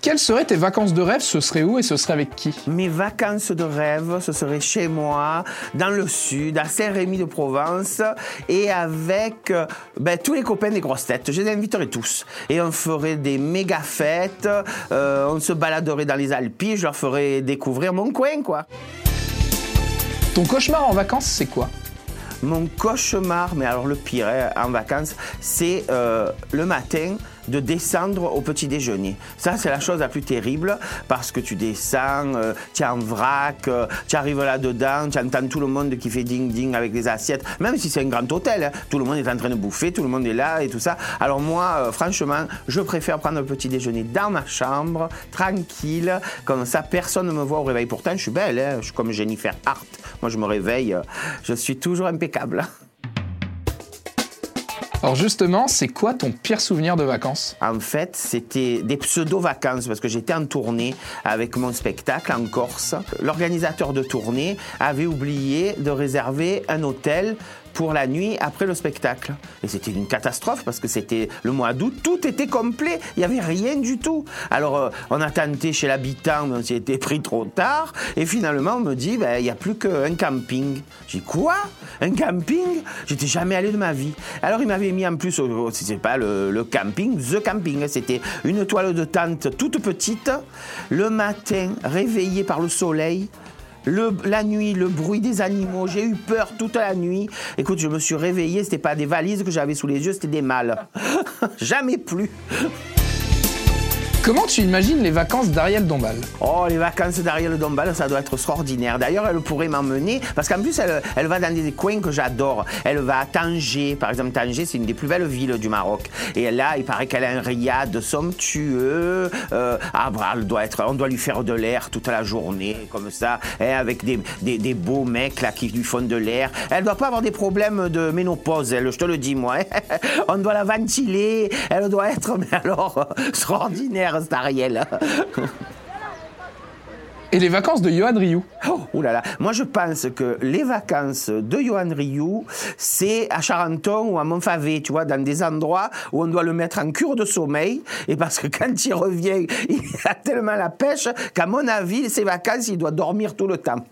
Quelles seraient tes vacances de rêve? Ce serait où et ce serait avec qui? Mes vacances de rêve, ce serait chez moi, dans le sud, à Saint-Rémy de Provence, et avec euh, ben, tous les copains des grosses têtes. Je les inviterais tous. Et on ferait des méga fêtes, euh, on se baladerait dans les Alpes, je leur ferais découvrir mon coin, quoi. Ton cauchemar en vacances, c'est quoi? Mon cauchemar, mais alors le pire hein, en vacances, c'est euh, le matin de descendre au petit déjeuner. Ça, c'est la chose la plus terrible parce que tu descends, euh, tu es en vrac, euh, tu arrives là-dedans, tu entends tout le monde qui fait ding-ding avec les assiettes, même si c'est un grand hôtel, hein. tout le monde est en train de bouffer, tout le monde est là et tout ça. Alors moi, euh, franchement, je préfère prendre le petit déjeuner dans ma chambre, tranquille, comme ça, personne ne me voit au réveil. Pourtant, je suis belle, hein. je suis comme Jennifer Hart. Moi, je me réveille, je suis toujours impeccable. Alors justement, c'est quoi ton pire souvenir de vacances? En fait, c'était des pseudo-vacances parce que j'étais en tournée avec mon spectacle en Corse. L'organisateur de tournée avait oublié de réserver un hôtel pour la nuit après le spectacle. Et c'était une catastrophe parce que c'était le mois d'août, tout était complet, il n'y avait rien du tout. Alors euh, on a tenté chez l'habitant, mais on s'y était pris trop tard. Et finalement on me dit, ben, il n'y a plus qu'un camping. J'ai quoi? Un camping? J'étais jamais allé de ma vie. Alors il m'avait mis en plus, c'était pas le, le camping, The Camping, c'était une toile de tente toute petite. Le matin, réveillé par le soleil, la nuit, le bruit des animaux, j'ai eu peur toute la nuit. Écoute, je me suis réveillé, c'était pas des valises que j'avais sous les yeux, c'était des mâles. Jamais plus. Comment tu imagines les vacances d'Ariel Dombal Oh, les vacances d'Ariel Dombal, ça doit être extraordinaire. D'ailleurs, elle pourrait m'emmener, parce qu'en plus, elle, va dans des coins que j'adore. Elle va à Tanger, par exemple. Tanger, c'est une des plus belles villes du Maroc. Et là, il paraît qu'elle a un riad somptueux. Euh, ah, bah, elle doit être, on doit lui faire de l'air toute la journée, comme ça, hein, avec des, des, des, beaux mecs là qui lui font de l'air. Elle doit pas avoir des problèmes de ménopause, elle, je te le dis, moi. Hein. on doit la ventiler. Elle doit être, mais alors, extraordinaire Ariel. Et les vacances de Johan Rioux Oh là là, moi je pense que les vacances de Johan Rioux, c'est à Charenton ou à Montfavet, tu vois, dans des endroits où on doit le mettre en cure de sommeil, et parce que quand il revient, il a tellement la pêche qu'à mon avis, ses vacances, il doit dormir tout le temps.